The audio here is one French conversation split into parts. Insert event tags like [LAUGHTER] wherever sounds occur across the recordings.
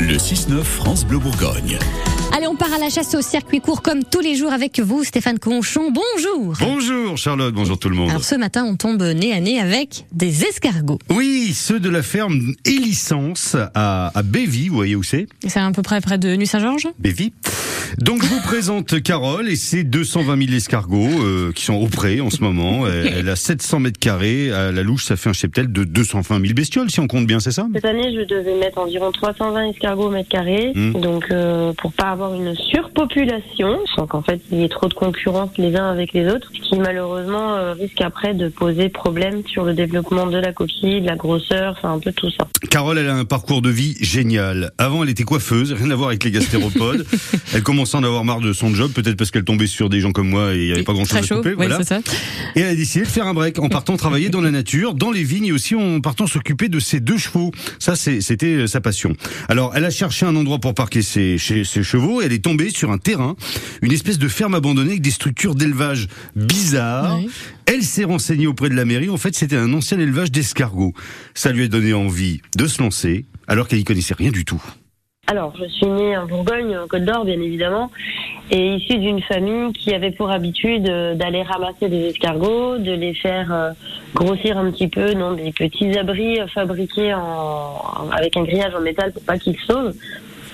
Le 6-9 France Bleu Bourgogne. Allez, on part à la chasse au circuit court comme tous les jours avec vous, Stéphane Conchon. Bonjour. Bonjour Charlotte, bonjour tout le monde. Alors ce matin, on tombe nez à nez avec des escargots. Oui, ceux de la ferme Élicence à, à Bévy, vous voyez où c'est C'est à peu près près de Nuit-Saint-Georges Bévy. Donc je vous présente Carole et ses 220 000 escargots euh, qui sont au pré en ce moment. [LAUGHS] Elle, elle a 700 mètres carrés. À la louche, ça fait un cheptel de 220 000 bestioles si on compte bien, c'est ça? Cette année, je devais mettre environ 320 escargots au mètre carré, Mm. donc euh, pour pas avoir une surpopulation, sans qu'en fait il y ait trop de concurrence les uns avec les autres, ce qui malheureusement euh, risque après de poser problème sur le développement de la coquille, de la grosseur, enfin un peu tout ça. Carole, elle a un parcours de vie génial. Avant, elle était coiffeuse, rien à voir avec les gastéropodes. elle [LAUGHS] commençait à en avoir marre de son job, peut-être parce qu'elle tombait sur des gens comme moi et il n'y avait pas grand-chose à couper. voilà. ça. Et elle a décidé de faire un break en partant travailler dans la nature, dans les vignes et aussi en partant s'occuper de ses deux chevaux. Ça, c'était sa passion. Alors, elle a cherché un endroit pour parquer ses, ses- ses chevaux et elle est tombée sur un terrain, une espèce de ferme abandonnée avec des structures d'élevage bizarres. Elle s'est renseignée auprès de la mairie. En fait, c'était un ancien élevage d'escargots. Ça lui a donné envie de se lancer, alors qu'elle y connaissait rien du tout. Alors, je suis née en Bourgogne, en Côte d'Or, bien évidemment, et issue d'une famille qui avait pour habitude euh, d'aller ramasser des escargots, de les faire euh, grossir un petit peu dans des petits abris euh, fabriqués en, avec un grillage en métal pour pas qu'ils sauvent.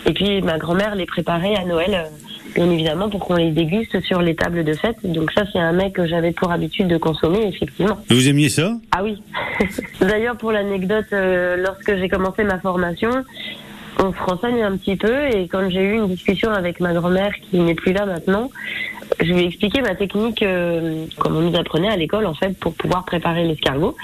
Et puis, ma grand-mère les préparait à Noël, bien évidemment, pour qu'on les déguste sur les tables de fête. Donc ça, c'est un mec que j'avais pour habitude de consommer, effectivement. Vous aimiez ça? Ah oui. [LAUGHS] D'ailleurs, pour l'anecdote, lorsque j'ai commencé ma formation, on se renseigne un petit peu. Et quand j'ai eu une discussion avec ma grand-mère qui n'est plus là maintenant, je lui ai expliqué ma technique, euh, comme on nous apprenait à l'école en fait, pour pouvoir préparer l'escargot.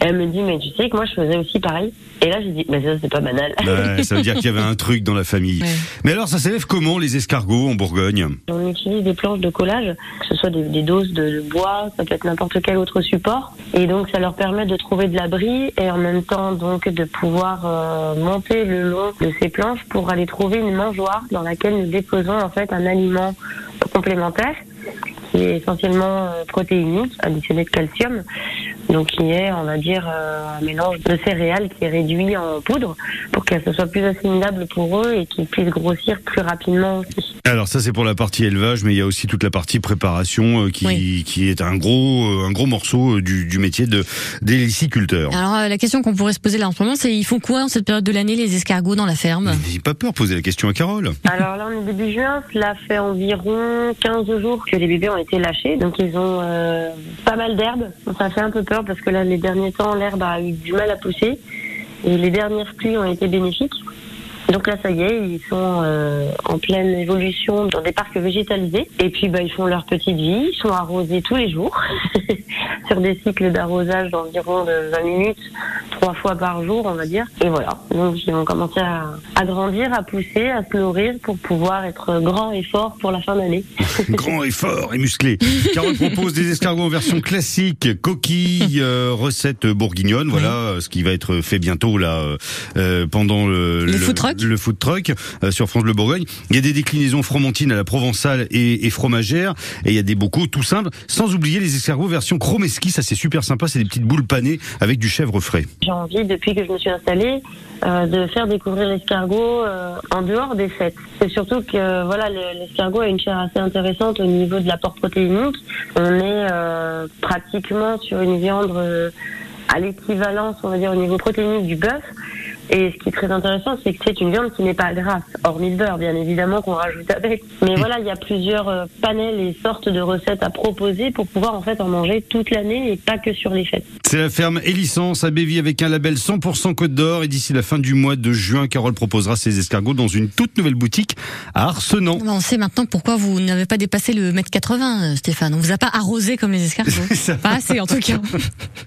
Elle me dit, mais tu sais que moi je faisais aussi pareil. Et là j'ai dit, mais ça c'est pas banal. Ça veut dire qu'il y avait un [LAUGHS] truc dans la famille. Ouais. Mais alors, ça s'élève comment les escargots en Bourgogne? On utilise des planches de collage, que ce soit des, des doses de, de bois, ça peut être n'importe quel autre support. Et donc ça leur permet de trouver de l'abri et en même temps donc de pouvoir euh, monter le long de ces planches pour aller trouver une mangeoire dans laquelle nous déposons en fait un aliment complémentaire qui est essentiellement euh, protéinique, additionné de calcium, donc qui est, on va dire, euh, un mélange de céréales qui est réduit en poudre pour que ce soit plus assimilable pour eux et qu'ils puissent grossir plus rapidement aussi. Alors ça c'est pour la partie élevage, mais il y a aussi toute la partie préparation euh, qui, Oui. qui est un gros euh, un gros morceau du, du métier de d'héliciculteur. Alors euh, la question qu'on pourrait se poser là en ce moment, c'est ils font quoi en cette période de l'année les escargots dans la ferme? N'ayez pas peur, posez la question à Carole. [LAUGHS] Alors là, on est début juin. Cela fait environ 15 jours que les bébés ont été lâchés. Donc, ils ont euh, pas mal d'herbe. Ça fait un peu peur parce que là, les derniers temps, l'herbe a eu du mal à pousser. Et les dernières pluies ont été bénéfiques. Donc là, ça y est, ils sont euh, en pleine évolution dans des parcs végétalisés. Et puis, bah, ils font leur petite vie. Ils sont arrosés tous les jours [LAUGHS] sur des cycles d'arrosage d'environ de 20 minutes, trois fois par jour, on va dire. Et voilà. Donc, ils vont commencer à, à grandir, à pousser, à se nourrir pour pouvoir être grands et forts pour la fin d'année. [LAUGHS] Grand et fort et musclé. Carole [LAUGHS] propose des escargots en version classique, coquille, euh, recette bourguignonne. Voilà euh, ce qui va être fait bientôt là euh, euh, pendant le, Le food truck. Le food truck euh, sur France Bleu Bourgogne. Il y a des déclinaisons fromentines à la provençale et, et fromagère et il y a des bocaux tout simples. Sans oublier les escargots version chromeski, ça c'est super sympa. C'est des petites boules panées avec du chèvre frais. J'ai envie, depuis que je me suis installée, euh, de faire découvrir l'escargot euh, en dehors des fêtes. C'est surtout que voilà, le- l'escargot a une chair assez intéressante au niveau de l'apport protéinique. On est euh, pratiquement sur une viande euh, à l'équivalence, on va dire, au niveau protéinique du bœuf. Et ce qui est très intéressant, c'est que c'est une viande qui n'est pas grasse, hormis le beurre, bien évidemment, qu'on rajoute avec. Mais voilà, il y a plusieurs euh, panels et sortes de recettes à proposer pour pouvoir en fait en manger toute l'année et pas que sur les fêtes. C'est la ferme Élicence à Bévy avec un label 100% Côte d'Or et d'ici la fin du mois de juin, Carole proposera ses escargots dans une toute nouvelle boutique à Arsenan. Bah, On sait maintenant pourquoi vous n'avez pas dépassé le mètre 80, euh, Stéphane. On vous a pas arrosé comme les escargots. [LAUGHS] Pas assez en tout cas. [LAUGHS]